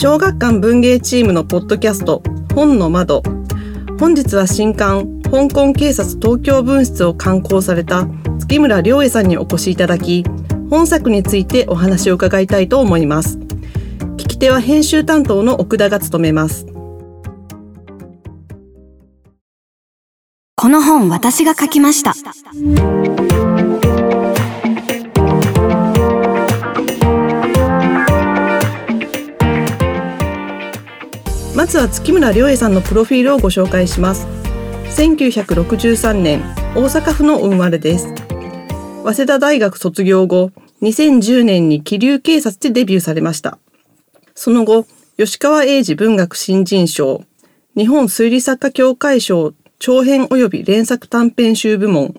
小学館文芸チームのポッドキャスト本の窓。本日は新刊香港警察東京分室を刊行された月村良恵さんにお越しいただき本作についてお話を伺いたいと思います。聞き手は編集担当の奥田が務めます。この本私が書きました。まずは月村良恵さんのプロフィールをご紹介します。1963年大阪府の生まれです。早稲田大学卒業後2010年に気流警察でデビューされました。その後吉川英治文学新人賞日本推理作家協会賞長編及び連作短編集部門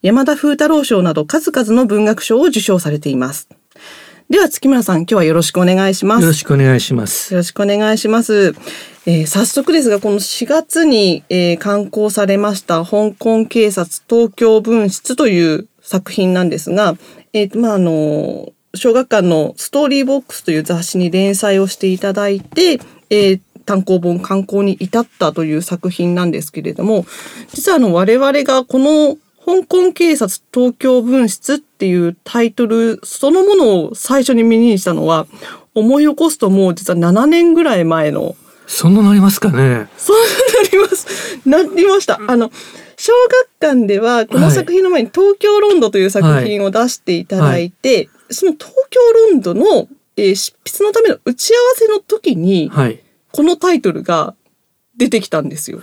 山田風太郎賞など数々の文学賞を受賞されています。では月村さん今日はよろしくお願いします。よろしくお願いします。よろしくお願いします。えー、早速ですがこの4月に、えー、刊行されました香港警察東京分室という作品なんですが、えー、まああの小学館のストーリーボックスという雑誌に連載をしていただいて、えー、単行本刊行に至ったという作品なんですけれども実はあの我々がこの香港警察東京分室っていうタイトルそのものを最初に見にしたのは思い起こすともう実は7年ぐらい前のそんななりますかね。そうなります。なりました。あの、小学館ではこの作品の前に東京ロンドという作品を出していただいて、はいはい、その東京ロンドの、えー、執筆のための打ち合わせの時に、はい、このタイトルが出てきたんですよ。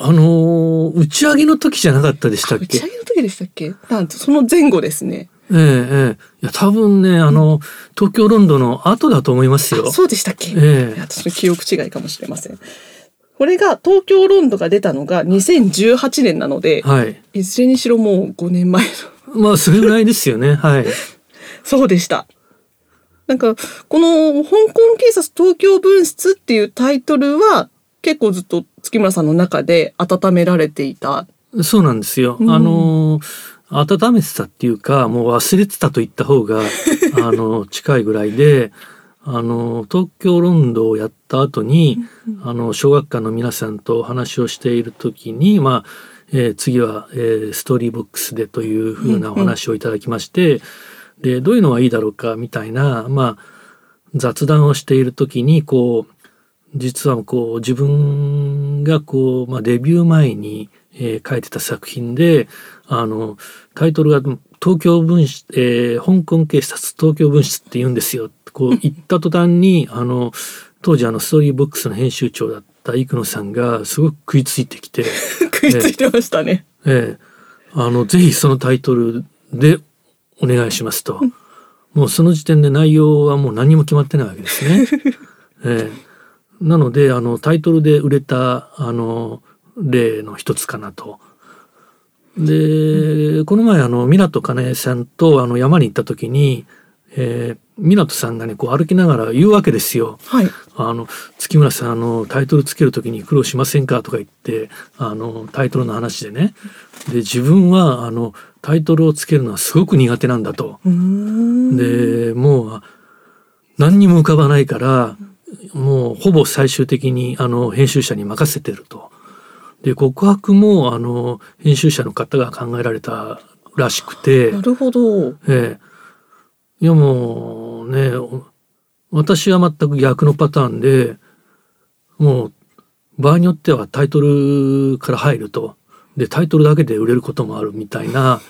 え、あのー、打ち上げの時じゃなかったでしたっけ？打ち上げの時でしたっけ？なんその前後ですね。ええええ、いや多分ねあの、東京ロンドンの後だと思いますよ。そうでしたっけ？ええ、私の記憶違いかもしれません。これが東京ロンドンが出たのが2018年なので、はい、いずれにしろもう5年前の。まあそれぐらいですよね。はい。そうでした。なんかこの香港警察東京分室っていうタイトルは結構ずっと月村さんの中で温められていた。そうなんですよ。うん、あの温めてたっていうかもう忘れてたと言った方が あの近いぐらいであの東京ロンドンをやった後にあの小学館の皆さんとお話をしている時にまあ、えー、次は、えー、ストーリーボックスでというふうなお話をいただきまして、でどういうのがいいだろうかみたいなまあ雑談をしている時にこう実はこう自分がこう、まあ、デビュー前に、えー、書いてた作品であのタイトルが東京分室、えー、香港警察東京分室って言うんですよこう 言った途端にあの当時あのストーリーボックスの編集長だった生野さんがすごく食いついてきて 食いついてましたね。ええー、あのぜひそのタイトルでお願いしますと。もうその時点で内容はもう何も決まってないわけですね。えー、なのであのタイトルで売れたあの例の一つかなと。で、この前あの湊かなえさんとあの山に行った時に、えー、湊さんがねこう歩きながら言うわけですよ。はい、あの月村さんあのタイトルつける時に苦労しませんかとか言ってあのタイトルの話でねで自分はあのタイトルをつけるのはすごく苦手なんだと。でもう何にも浮かばないからもうほぼ最終的にあの編集者に任せてると。で告白もあの編集者の方が考えられたらしくて。なるほど、ええ、いやもうね私は全く逆のパターンでもう場合によってはタイトルから入ると。でタイトルだけで売れることもあるみたいな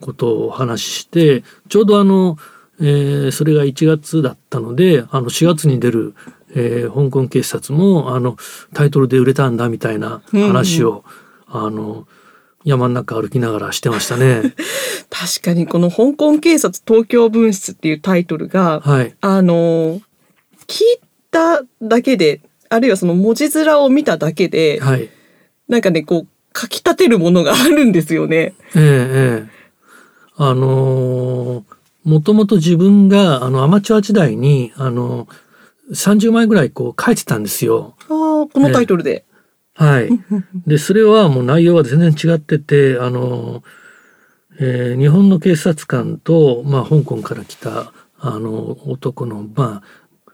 ことをお話ししてちょうどあの、えー、それが1月だったのであの4月に出るえー、香港警察もあのタイトルで売れたんだみたいな話を、うんうん、あの山の中歩きながらしてましたね。確かにこの香港警察東京分室っていうタイトルが、はい。あの、聞いただけで、あるいはその文字面を見ただけで、はい。なんかね、こう、書き立てるものがあるんですよね。ええええ。あのーもともと自分があのアマチュア時代にあの30枚ぐらいこう書いてたんですよ。ああ、このタイトルで。はい。で、それはもう内容は全然違ってて、あの、えー日本の警察官と、まあ、香港から来た、あの、男の、まあ、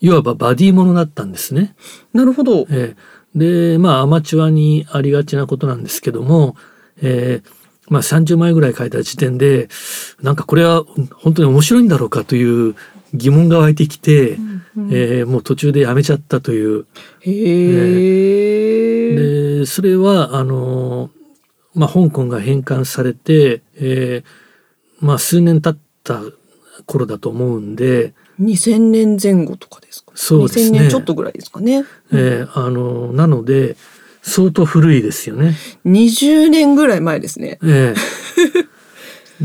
いわばバディものだったんですね。なるほど。えーで、まあ、アマチュアにありがちなことなんですけども、えーまあ、30枚ぐらい書いた時点で、なんかこれは本当に面白いんだろうかという疑問が湧いてきて、えーもう途中でやめちゃったという。へえ。で、それは、あの、まあ、香港が返還されて、えーまあ、数年経った頃だと思うんで、2000年前後とかですか？そうですね2000年ちょっとぐらいですかね。えーあの、なので、相当古いですよね。20年ぐらい前ですね。ええ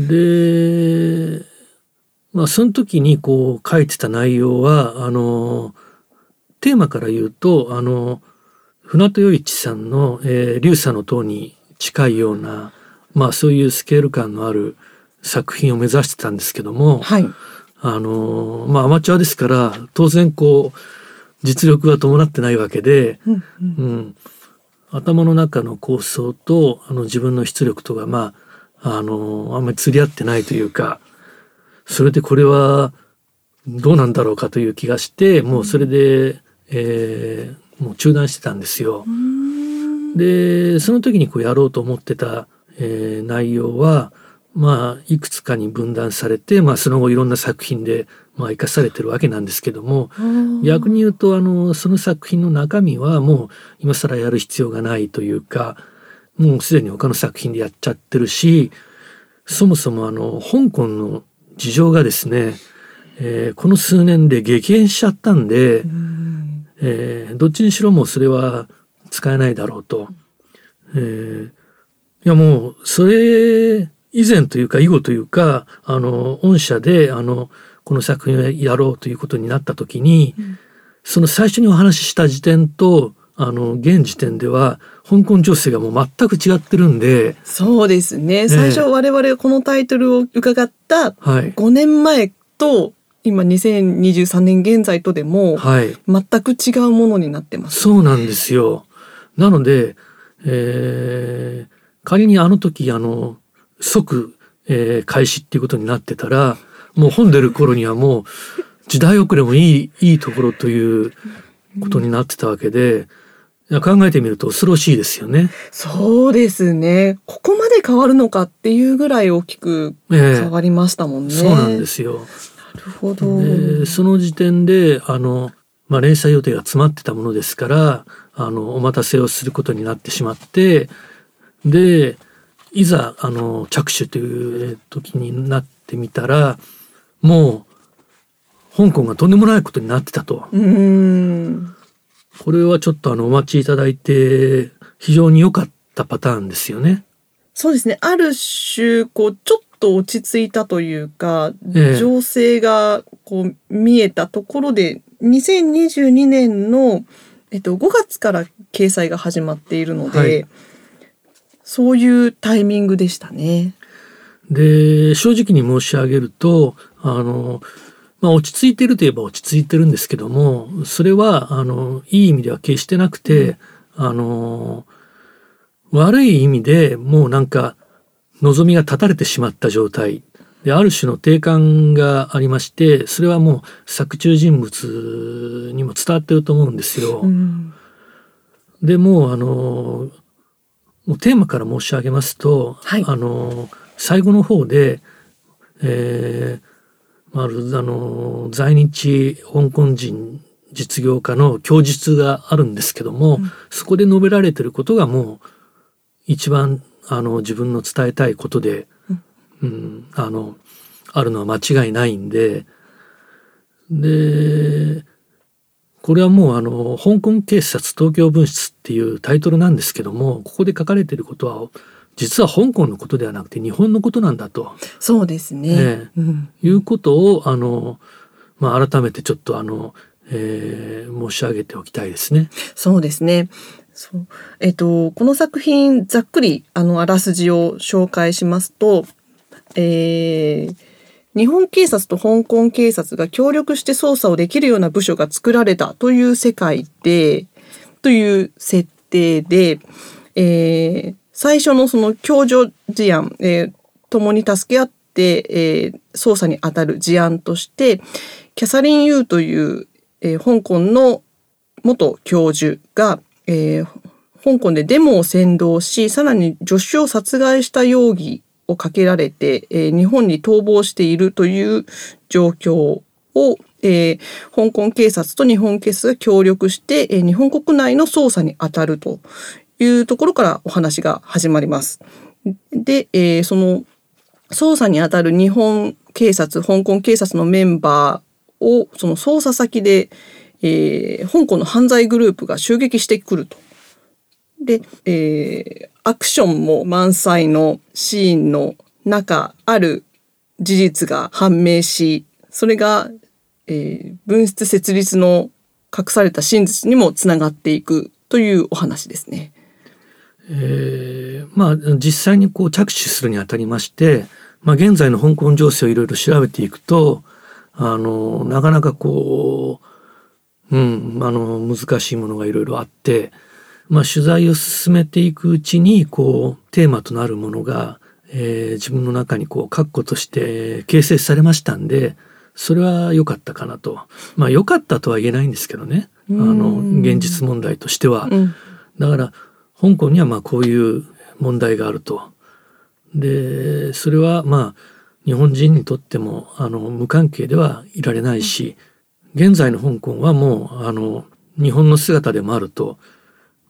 で、まあ、その時にこう書いてた内容は、あの、テーマから言うと、あの、船戸余一さんの、えー、流砂の塔に近いような、まあそういうスケール感のある作品を目指してたんですけども、はい。あの、まあアマチュアですから、当然こう、実力が伴ってないわけで、うんうんうん、頭の中の構想とあの自分の出力とがまああのあんまり釣り合ってないというかそれでこれはどうなんだろうかという気がしてもうそれで、えーもう中断してたんですよ。でその時にこうやろうと思ってた、えー内容はまあいくつかに分断されて、まあ、その後いろんな作品で、まあ、生かされてるわけなんですけども、逆に言うとあのその作品の中身はもう今更やる必要がないというかもうすでに他の作品でやっちゃってるしそもそもあの香港の事情がですね、えーこの数年で激変しちゃったんで、えーどっちにしろもうそれは使えないだろうと。えーいやもうそれ以前というか以後というかあの御社であのこの作品をやろうということになった時に、その最初にお話しした時点とあの現時点では香港情勢がもう全く違ってるんで、そうですね。最初我々がこのタイトルを伺ったはい、5年前と今2023年現在とでもはい、全く違うものになってます。そうなんですよ。なので、えー仮にあの時あの即、えー開始っていうことになってたらもう本出る頃にはもう時代遅れもいいいいところということになってたわけで考えてみると恐ろしいですよね。そうですね。ここまで変わるのかっていうぐらい大きくええ変わりましたもんね。そうなんですよ。なるほど。でその時点であの、まあ、連載予定が詰まってたものですからあのお待たせをすることになってしまってでいざあの着手という時になってみたらもう香港がとんでもないことになってたと。うーん。これはちょっとあのお待ちいただいて非常に良かったパターンですよね。そうですね。ある種、こう、ちょっと落ち着いたというか、ええ情勢がこう見えたところで、2022年の、えっと、5月から掲載が始まっているので、はいそういうタイミングでしたね。で正直に申し上げるとあの、まあ、落ち着いてるといえば落ち着いてるんですけどもそれはあのいい意味では決してなくて、あの悪い意味でもうなんか望みが断たれてしまった状態。である種の定感がありましてそれはもう作中人物にも伝わってると思うんですよ。うん。でもうあのもうテーマから申し上げますと、はい。あの最後の方で、えーまああるあの在日香港人実業家の供述があるんですけども、そこで述べられてることがもう一番あの自分の伝えたいことで、うん。あのあるのは間違いないんででこれはもうあの香港警察東京分室っていうタイトルなんですけどもここで書かれていることは実は香港のことではなくて日本のことなんだとそうですね。いうことをあの、まあ、改めてちょっとあの、えー申し上げておきたいですね。そうですね。そう。えっ、と、この作品、ざっくり、あの、あらすじを紹介しますと、えー日本警察と香港警察が協力して捜査をできるような部署が作られたという世界で、という設定で、えー最初のその共助事案、えー共に助け合って、えー捜査に当たる事案として、キャサリン・ユーという、えー香港の元教授が、えー香港でデモを扇動し、さらに助手を殺害した容疑をかけられて、えー日本に逃亡しているという状況を、えー香港警察と日本警察が協力して、えー日本国内の捜査に当たると。いうところからお話が始まります。で、えーその捜査に当たる日本警察、香港警察のメンバーをその捜査先で、えー香港の犯罪グループが襲撃してくると。で、えーアクションも満載のシーンの中ある事実が判明し、それが、えー分室設立の隠された真実にもつながっていくというお話ですね。えーまあ実際にこう着手するにあたりまして、まあ、現在の香港情勢をいろいろ調べていくとあのなかなかこう、うん、あの難しいものがいろいろあって、まあ、取材を進めていくうちにこうテーマとなるものが、えー自分の中にこう確固として形成されましたんでそれは良かったかなとまあ良かったとは言えないんですけどねあの現実問題としては。うん。だから香港にはまあこういう問題があると。でそれはまあ日本人にとってもあの無関係ではいられないし現在の香港はもうあの日本の姿でもあると。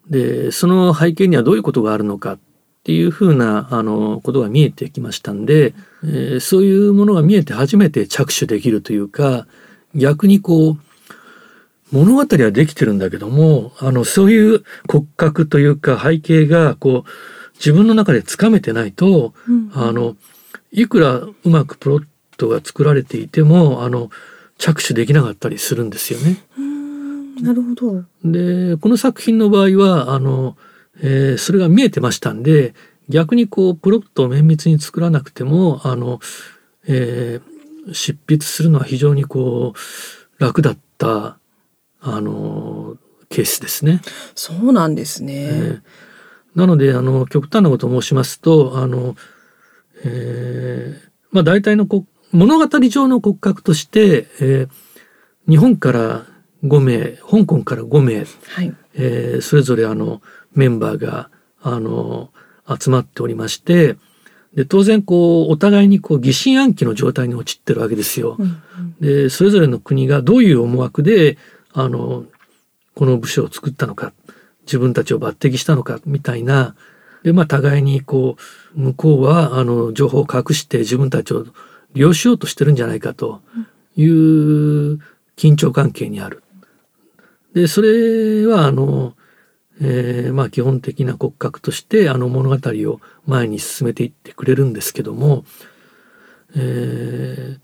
でその背景にはどういうことがあるのかっていうふうなあのことが見えてきましたんで、えーそういうものが見えて初めて着手できるというか逆にこう物語はできてるんだけどもあのそういう骨格というか背景がこう自分の中でつかめてないと、あのいくらうまくプロットが作られていてもあの着手できなかったりするんですよね。なるほど。でこの作品の場合はあの、えーそれが見えてましたんで逆にこうプロットを綿密に作らなくてもあの、えー執筆するのは非常にこう楽だったあのケースですね。そうなんですね。えーなのであの極端なことを申しますとあの、えーまあ、大体のこ物語上の骨格として、えー日本から5名香港から5名はい。えーそれぞれあのメンバーがあの集まっておりましてで当然こうお互いにこう疑心暗鬼の状態に陥ってるわけですよ。うんでそれぞれの国がどういう思惑であのこの部署を作ったのか自分たちを抜擢したのかみたいなでまあ互いにこう向こうはあの情報を隠して自分たちを利用しようとしてるんじゃないかという緊張関係にある。でそれはあの、えーまあ基本的な骨格としてあの物語を前に進めていってくれるんですけども、えー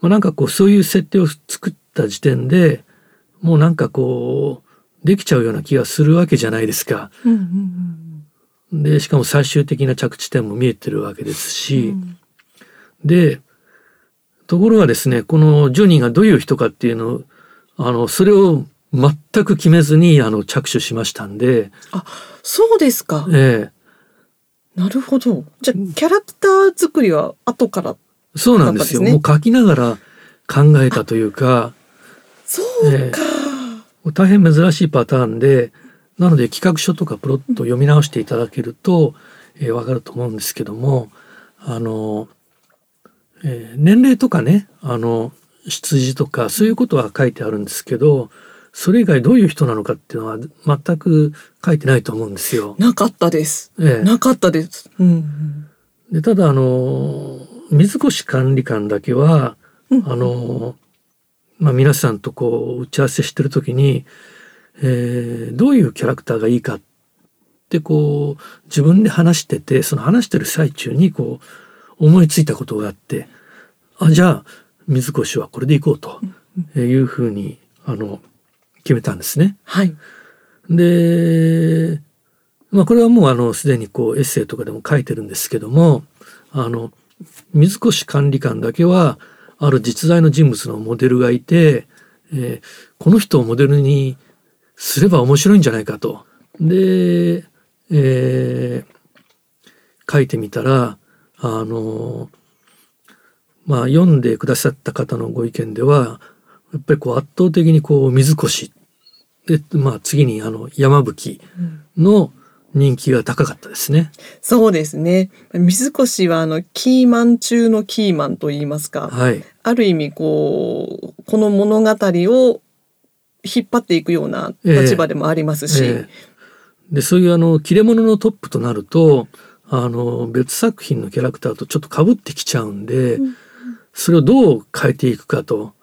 まあ、なんかこうそういう設定を作った時点でもうなんかこうできちゃうような気がするわけじゃないですか。うんうんでしかも最終的な着地点も見えてるわけですし、うんでところがですねこのジョニーがどういう人かっていうのをあのそれを全く決めずにあの着手しましたんで、そうですか。えなるほど。じゃあ、キャラクター作りは後から。えそうなんですよもう書きながら考えたというかそうか。大変珍しいパターンでなので企画書とかプロットを読み直していただけると、えーわかると思うんですけどもあの、えー年齢とかねあの出自とかそういうことは書いてあるんですけどそれ以外どういう人なのかっていうのは全く書いてないと思うんですよ。なかったです。ええなかったです。うんでただあの水越管理官だけは、うんあの、まあ、皆さんとこう打ち合わせしてる時に、えーどういうキャラクターがいいかっってこう自分で話しててその話してる最中にこう思いついたことがあってあじゃあ水越はこれでいこうというふうにあの決めたんですね。はい。で、まあこれはもうあのすでにこうエッセイとかでも書いてるんですけどもあの水越管理官だけはある実在の人物のモデルがいて、えーこの人をモデルにすれば面白いんじゃないかと。で、えー書いてみたらあのまあ読んでくださった方のご意見ではやっぱりこう圧倒的にこう水越で、まあ、次にあの山吹の人気が高かったですね。そうですね。水越はあのキーマン中のキーマンと言いますか、はい、ある意味こうこの物語を引っ張っていくような立場でもありますし、ええ。でそういうあの切れ者のトップとなるとあの別作品のキャラクターとちょっとかぶってきちゃうんで、それをどう変えていくかと。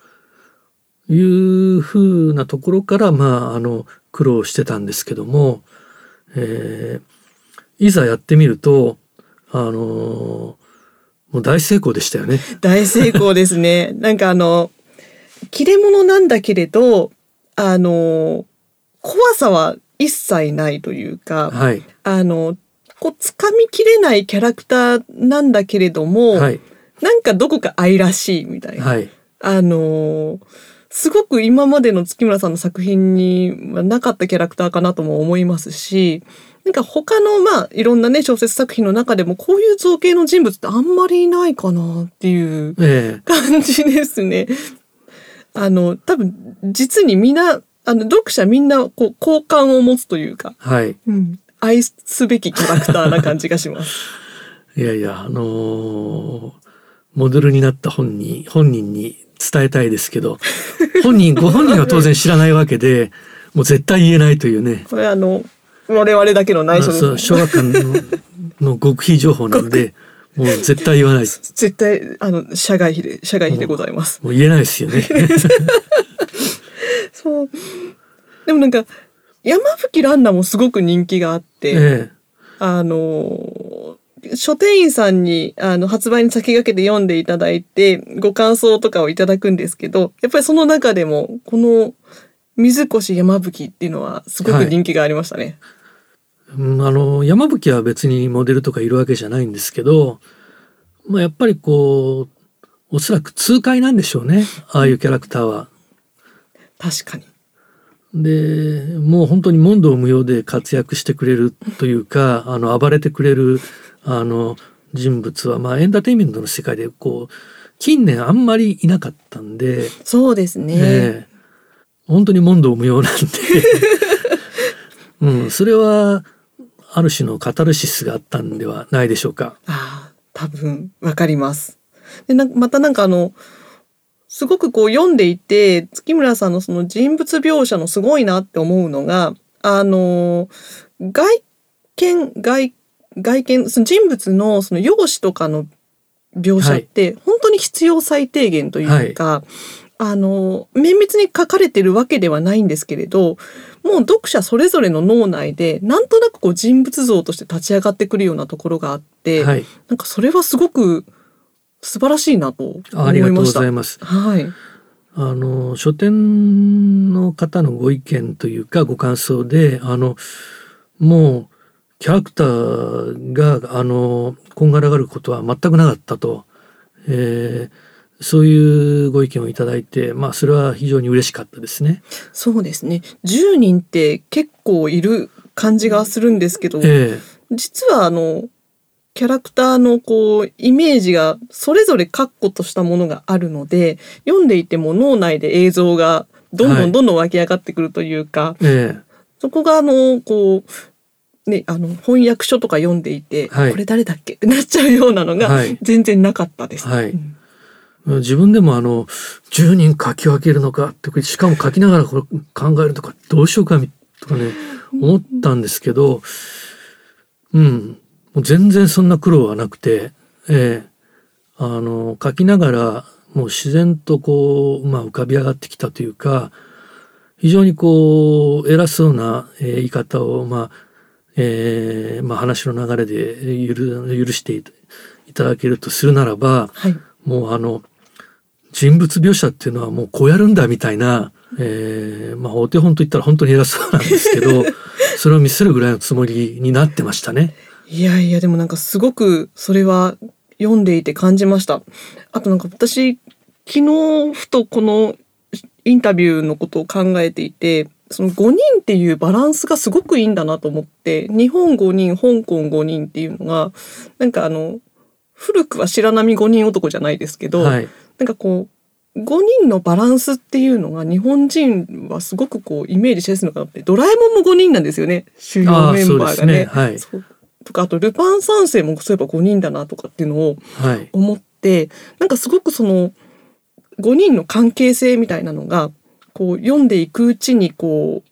いうふうなところからまああの苦労してたんですけども、えーいざやってみるとあのもう大成功でしたよね。大成功ですね。なんかあの切れ者なんだけれどあの怖さは一切ないというか、はい、あのこう掴みきれないキャラクターなんだけれども、はい、なんかどこか愛らしいみたいな。はい、あのすごく今までの月村さんの作品にはなかったキャラクターかなとも思いますしなんか他のまあいろんなね小説作品の中でもこういう造形の人物ってあんまりいないかなっていうえ感じですね。あの多分実にみんなあの読者みんなこう好感を持つというか、えはい。うん、愛すべきキャラクターな感じがします。いやいや、あのーモデルになった本に、本人に伝えたいですけど、本人、ご本人は当然知らないわけで、もう絶対言えないというね、これあの我々だけの内緒で小学館のの極秘情報なので、もう絶対言わないです。絶対あの社外費で社外費でございます。もう言えないですよね。そう。でもなんか山吹蘭奈もすごく人気があって、えあの書店員さんにあの発売に先駆けて読んでいただいてご感想とかをいただくんですけど、やっぱりその中でもこの水越山吹っていうのはすごく人気がありましたね。えうんあの、山吹は別にモデルとかいるわけじゃないんですけど、まあやっぱりこう、おそらく痛快なんでしょうね。ああいうキャラクターは。確かに。でもう本当に問答無用で活躍してくれるというかあの暴れてくれるあの人物は、まあ、エンターテインメントの世界でこう近年あんまりいなかったんで、そうですね。ええ本当に問答無用なんで、うん、それはある種のカタルシスがあったんではないでしょうか。ああ、多分わかります。でなまたなんかあのすごくこう読んでいて月村さんのその人物描写のすごいなって思うのがあの外見外外見その人物のその容姿とかの描写って本当に必要最低限というか、あの綿密に書かれてるわけではないんですけれどもう読者それぞれの脳内でなんとなくこう人物像として立ち上がってくるようなところがあって、はい、なんかそれはすごく素晴らしいなと思いました。ありがとうございます。はい。あの書店の方のご意見というかご感想であのもうキャラクターがあのこんがらがることは全くなかったと、えーそういうご意見をいただいてまあそれは非常に嬉しかったですね。そうですね。10人って結構いる感じがするんですけど、え実はあのキャラクターのこうイメージがそれぞれ確固としたものがあるので読んでいても脳内で映像がどんどはいんどんどん湧き上がってくるというか、ええそこがあのこうねあの翻訳書とか読んでいて、はい。これ誰だっけ？ってなっちゃうようなのがはい。全然なかったです。はい。うん。自分でもあの10人書き分けるのかってしかも書きながらこれ考えるとかどうしようかみとかね思ったんですけどうん。もう全然そんな苦労はなくてええ。あの書きながらもう自然とこう、まあ、浮かび上がってきたというか非常にこう偉そうな、えー言い方をまあえーまあ、話の流れで許許していただけるとするならば、はい。もうあの人物描写っていうのはもうこうやるんだみたいな、えーまあ、お手本と言ったら本当に偉そうなんですけど それを見せるぐらいのつもりになってましたね。いやいや、でもなんかすごくそれは読んでいて感じました。あとなんか私、昨日ふとこのインタビューのことを考えていて、その5人っていうバランスがすごくいいんだなと思って、日本5人、香港5人っていうのが、なんかあの、古くは白波5人男じゃないですけど、はい、なんかこう、5人のバランスっていうのが日本人はすごくこうイメージしやすいのかなって、ドラえもんも5人なんですよね、主要メンバーがね。ね。はい。とか、あとルパン三世もそういえば5人だなとかっていうのをはい、思って、なんかすごくその5人の関係性みたいなのが、こう読んでいくうちにこう、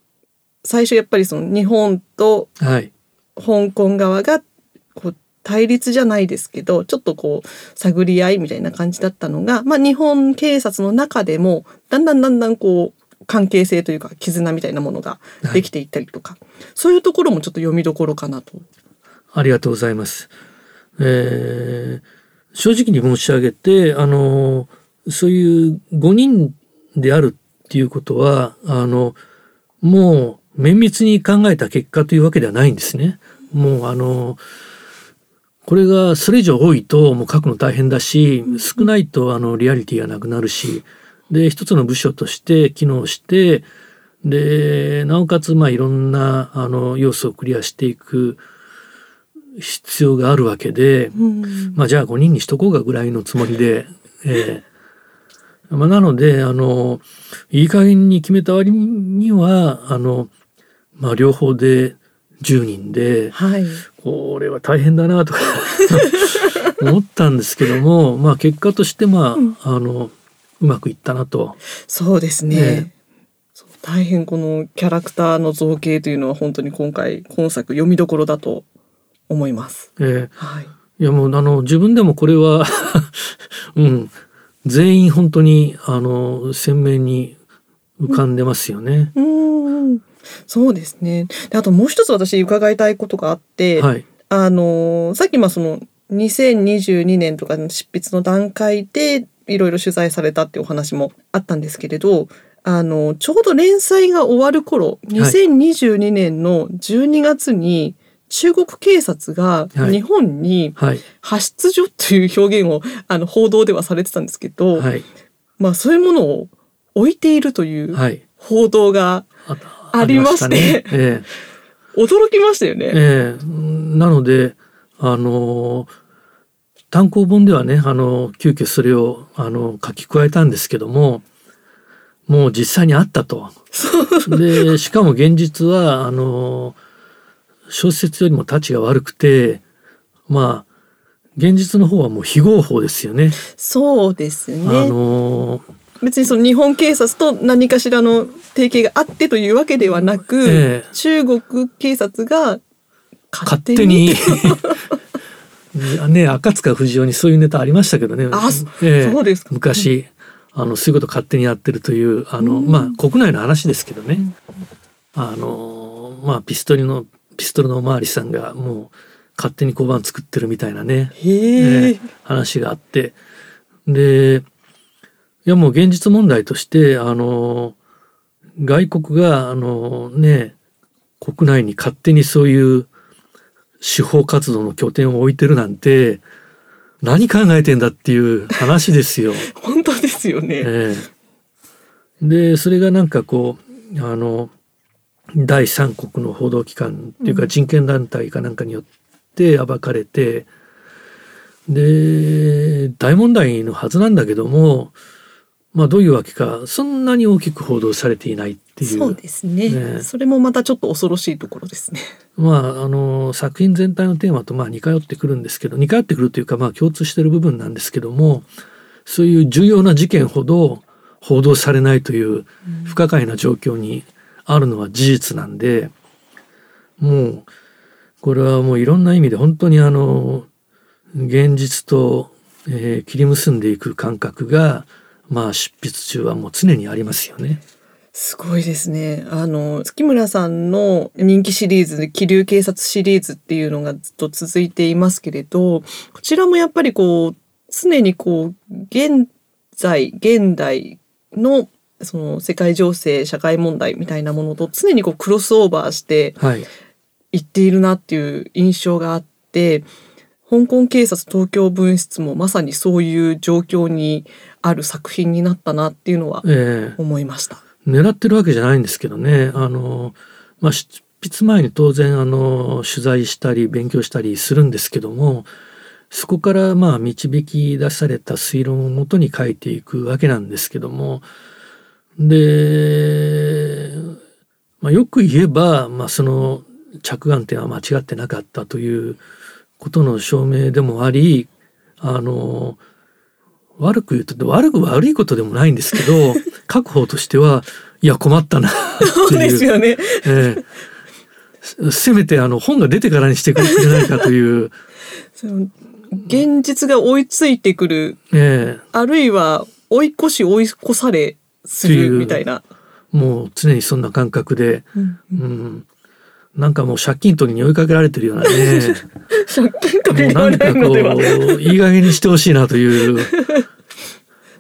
最初やっぱりその日本とはい、香港側がこう対立じゃないですけどちょっとこう探り合いみたいな感じだったのが、まあ、日本警察の中でもだんだんだんだんこう関係性というか絆みたいなものができていったりとか、そういうところもちょっと読みどころかなと。ありがとうございます。えー正直に申し上げて、あの、そういう5人であるっていうことは、あの、もう綿密に考えた結果というわけではないんですね。もうあの、これがそれ以上多いともう書くの大変だし、少ないとあのリアリティがなくなるし、で、一つの部署として機能して、で、なおかつまあいろんなあの要素をクリアしていく必要があるわけで、うんまあじゃあ5人にしとこうかぐらいのつもりで、ええまあ、なのであのいい加減に決めた割にはあの、まあ、両方で10人ではい、これは大変だなとか 思ったんですけども、まあ、結果としてまあ、あのうまくいったなと。そうですね。ね大変このキャラクターの造形というのは本当に今回今作読みどころだと思います。ええはい。いやもうあの自分でもこれは うん全員本当にあの鮮明に浮かんでますよね。うーん。そうですね。であともう一つ私伺いたいことがあって、はいあのさっきまあその2022年とかの執筆の段階でいろいろ取材されたっていうお話もあったんですけれど、あのちょうど連載が終わる頃、2022年の12月に中国警察がはい。日本にはい。派出所という表現をあの報道ではされてたんですけど、はい。まあそういうものを置いているというはい。報道があありましてええ。驚きましたよね。ええ。なのであの単行本ではねあの急遽それをあの書き加えたんですけどももう実際にあったと。でしかも現実はあの小説よりも立ちが悪くてまあ現実の方はもう非合法ですよね。そうですね。あの別にその日本警察と何かしらの提携があってというわけではなく、ええ中国警察が勝勝手に ね赤塚不二夫にそういうネタありましたけどね。あそええそうですか昔あのそういうこと勝手にやってるというあの、うんまあ国内の話ですけどね。あのまあピストルのピストルのおまわりさんがもう勝手に交番作ってるみたいなね。へえええ話があってでいやもう現実問題としてあの外国があのね国内に勝手にそういう司法活動の拠点を置いてるなんて何考えてんだっていう話ですよ。本当ですよね。ええでそれがなんかこうあの第三国の報道機関っていうか人権団体かなんかによって暴かれて、で大問題のはずなんだけどもまあどういうわけかそんなに大きく報道されていないっていう。そうですね。ね。それもまたちょっと恐ろしいところですね。まああの作品全体のテーマとまあ似通ってくるんですけど似通ってくるというかまあ共通してる部分なんですけどもそういう重要な事件ほど報道されないという不可解な状況にあるのは事実なんでもうこれはもういろんな意味で本当にあの現実と、えー切り結んでいく感覚がまあ執筆中はもう常にありますよね。すごいですね。あの、月村さんの人気シリーズで、気流警察シリーズっていうのがずっと続いていますけれど、こちらもやっぱりこう、常にこう、現在、現代のその世界情勢、社会問題みたいなものと常にこうクロスオーバーしてはい。いっているなっていう印象があって、香港警察東京分室もまさにそういう状況にある作品になったなっていうのはええ思いました。狙ってるわけじゃないんですけどね。あの、まあ、執筆前に当然、あの、取材したり勉強したりするんですけども、そこからまあ導き出された推論をもとに書いていくわけなんですけども、で、まあ、よく言えば、まあ、その着眼点は間違ってなかったということの証明でもあり、あの、悪く言うと悪く悪いことでもないんですけど 書く方としてはいや困ったなそうですよね。ええ。せせめてあの本が出てからにしてくれないかという、その現実が追いついてくる、え。あるいは追い越し追い越されするみたいな。えもう常にそんな感覚で、うん。うん、なんかもう借金取りに追いかけられてるようなね。借金取りにんかいいい加減にしてほしいなという、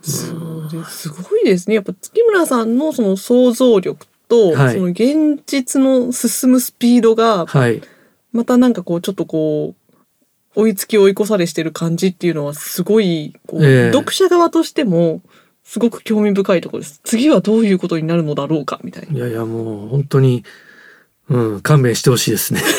そうですすごいですね。やっぱ月村さんのその想像力と、はい。その現実の進むスピードが、はい。またなんかこうちょっとこう、追いつき追い越されしてる感じっていうのはすごい、こうええ。読者側としても、すごく興味深いところです。次はどういうことになるのだろうか、みたいな。いやいやもう本当に、うん、勘弁してほしいですね。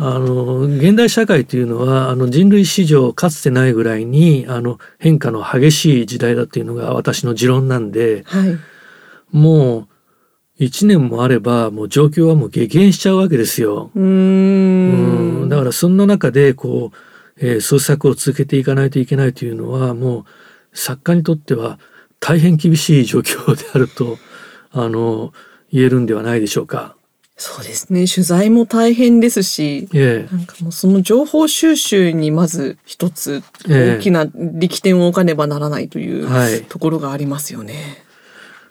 あの現代社会というのはあの人類史上かつてないぐらいにあの変化の激しい時代だっていうのが私の持論なんではい。もう1年もあればもう状況はもう激変しちゃうわけですよ。うんだからそんな中でこう、えー創作を続けていかないといけないというのはもう作家にとっては大変厳しい状況であるとあの言えるんではないでしょうか。そうですね。取材も大変ですし、ええなんかもうその情報収集にまず一つええ大きな力点を置かねばならないというはいところがありますよね。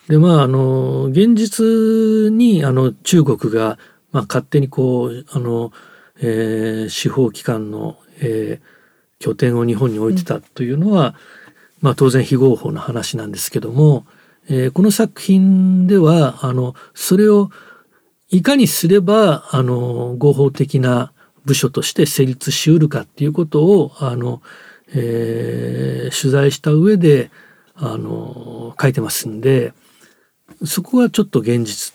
でまああの現実にあの中国が、まあ、勝手にこうあの、えー司法機関の、えー拠点を日本に置いてたというのは、まあ、当然非合法な話なんですけども、えーこの作品ではあのそれをいかにすればあの合法的な部署として成立しうるかっていうことをあの、えー取材した上であの書いてますんでそこはちょっと現実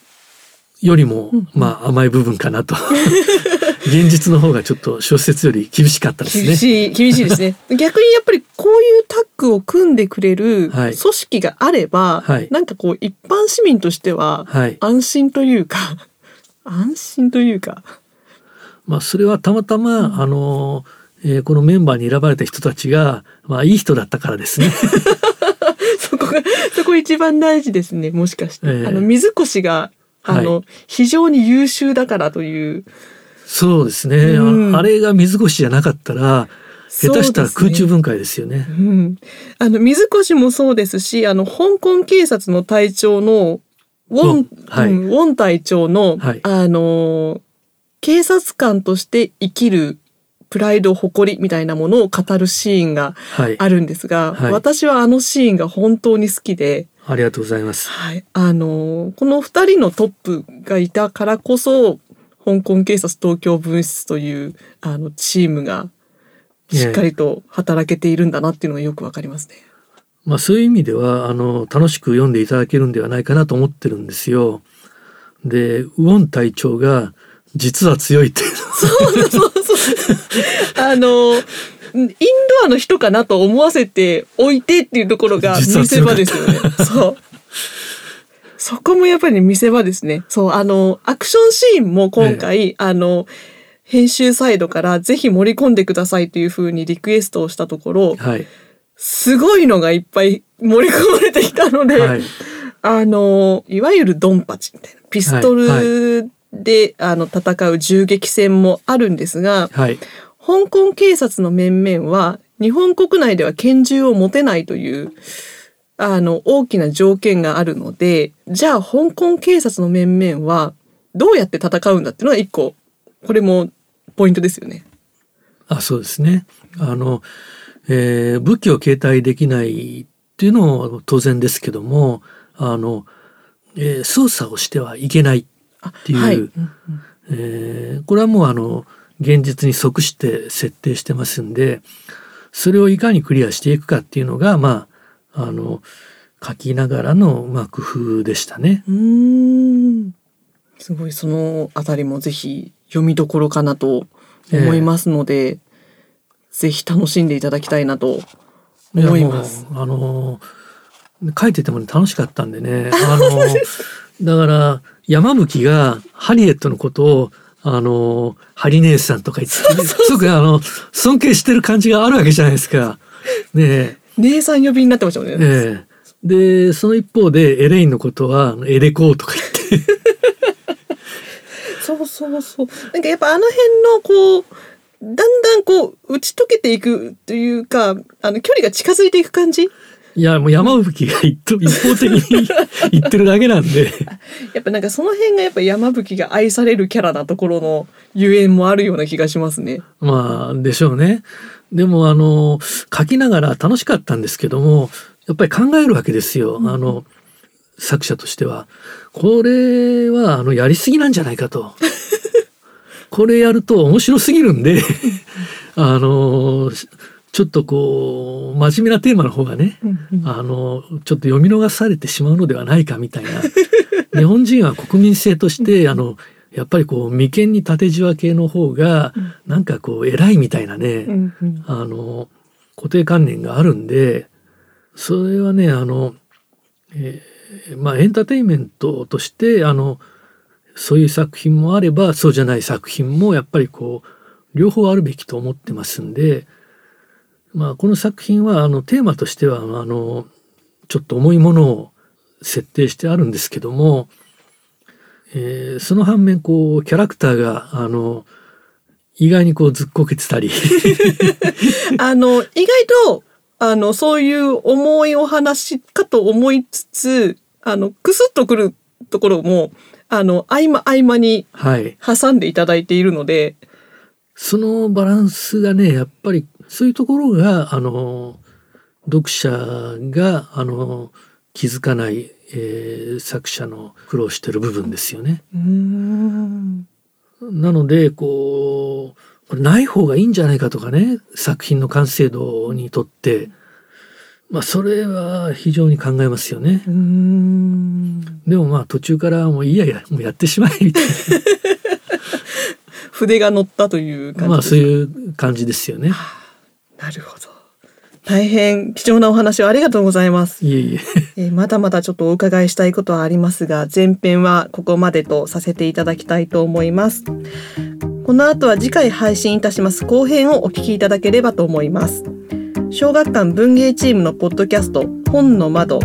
よりも、まあ甘い部分かなと 現実の方がちょっと小説より厳しかったですね。厳しい、厳しいですね。逆にやっぱりこういうタッグを組んでくれるはい組織があれば、はいなんかこう一般市民としてははい安心というか、安心というか、まあ、それはたまたま、あの、えーこのメンバーに選ばれた人たちが、まあ、いい人だったからですね。そこが、そこ一番大事ですね、もしかして。ええあの、水越が、あの、非常に優秀だからという。そうですね。うんああれが水越じゃなかったら、下手したら空中分。分解ですよね。うん。あの、水越もそうですし、あの、香港警察の隊長の、ウォン、うんはいうんウォン隊長の、はいあの、警察官として生きるプライド、誇りみたいなものを語るシーンがはい。あるんですが、はい私はあのシーンが本当に好きで、ありがとうございます。はい。あの、この二人のトップがいたからこそ、香港警察東京分室という、あの、チームが、しっかりと働けているんだなっていうのがよくわかりますね。まあ、そういう意味では、あの、楽しく読んでいただけるんではないかなと思ってるんですよ。で、ウォン隊長が、実は強いってそうそうそう。あの、インドアの人かなと思わせておいてっていうところが見せ場ですよね。そう。そこもやっぱり見せ場ですね。そう、あの、アクションシーンも今回、あの、編集サイドからぜひ盛り込んでくださいというふうにリクエストをしたところ、はい。すごいのがいっぱい盛り込まれてきたので、はい。あの、いわゆるドンパチみたいな、ピストルで、あの戦う銃撃戦もあるんですが、はい。香港警察の面々は日本国内では拳銃を持てないというあの大きな条件があるのでじゃあ香港警察の面々はどうやって戦うんだっていうのが一個これもポイントですよね。あそうですね。あの、えー、武器を携帯できないっていうのは当然ですけどもあの、えー、操作をしてはいけないっていう、はい、えー、これはもうあの現実に即して設定してますんでそれをいかにクリアしていくかっていうのがまああの書きながらの、まあ、工夫でしたね。うんすごいそのあたりもぜひ読みどころかなと思いますので、えー、ぜひ楽しんでいただきたいなと思います。あの書いてても、ね、楽しかったんでね。あのだから山吹がハリエットのことをあのハリ姉さんとか言って すごくあの尊敬してる感じがあるわけじゃないですか。ね姉さん呼びになってましたもんね。えでその一方でエレインのことはエレコーとか言って。そうそうそう。なんかやっぱあの辺のこうだんだんこう打ち解けていくというかあの距離が近づいていく感じ？いやもう山吹が一方的に 言ってるだけなんで やっぱなんかその辺がやっぱ山吹が愛されるキャラなところのゆえんもあるような気がしますね。まあでしょうね。でもあの書きながら楽しかったんですけどもやっぱり考えるわけですよ。うん、あの作者としてはこれはあのやりすぎなんじゃないかと。これやると面白すぎるんであのちょっとこう真面目なテーマの方がね、あのちょっと読み逃されてしまうのではないかみたいな 日本人は国民性としてあのやっぱりこう眉間に縦じわ系の方がなんかこう偉いみたいなね、あの固定観念があるんでそれはねあの、えー、まあエンターテインメントとしてあのそういう作品もあればそうじゃない作品もやっぱりこう両方あるべきと思ってますんで、まあ、この作品はあのテーマとしてはあのちょっと重いものを設定してあるんですけども、えー、その反面こうキャラクターがあの意外にこうずっこけてたり。あの意外とあのそういう重いお話かと思いつつあのクスッとくるところもあの合間合間に挟んでいただいているので、はい、そのバランスがねやっぱりそういうところがあの読者があの気づかない、えー、作者の苦労してる部分ですよね。なのでこうこれない方がいいんじゃないかとかね作品の完成度にとって。まあそれは非常に考えますよね。でもまあ途中からもういいややもうやってしまえみたいな。筆が乗ったという感じまあそういう感じですよね。なるほど。大変貴重なお話をありがとうございます。いえいえ。えまだまだちょっとお伺いしたいことはありますが、前編はここまでとさせていただきたいと思います。この後は次回配信いたします後編をお聞きいただければと思います。小学館文芸チームのポッドキャスト本の窓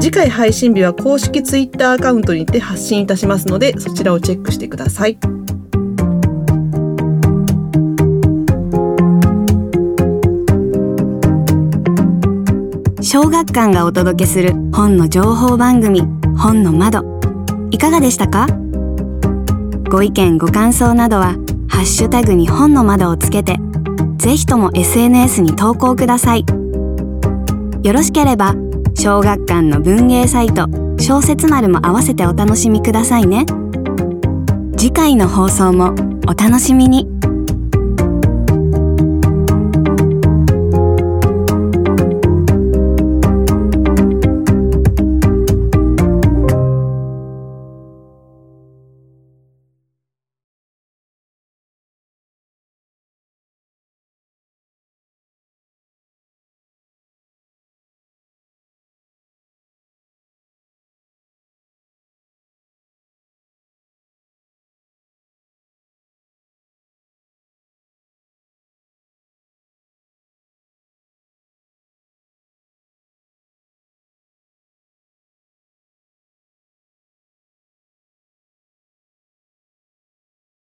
次回配信日は公式ツイッターアカウントにて発信いたしますのでそちらをチェックしてください小学館がお届けする本の情報番組本の窓いかがでしたか？ご意見ご感想などはハッシュタグに本の窓をつけてぜひとも SNS に投稿ください。よろしければ、小学館の文芸サイト、小説丸も合わせてお楽しみくださいね。次回の放送もお楽しみに。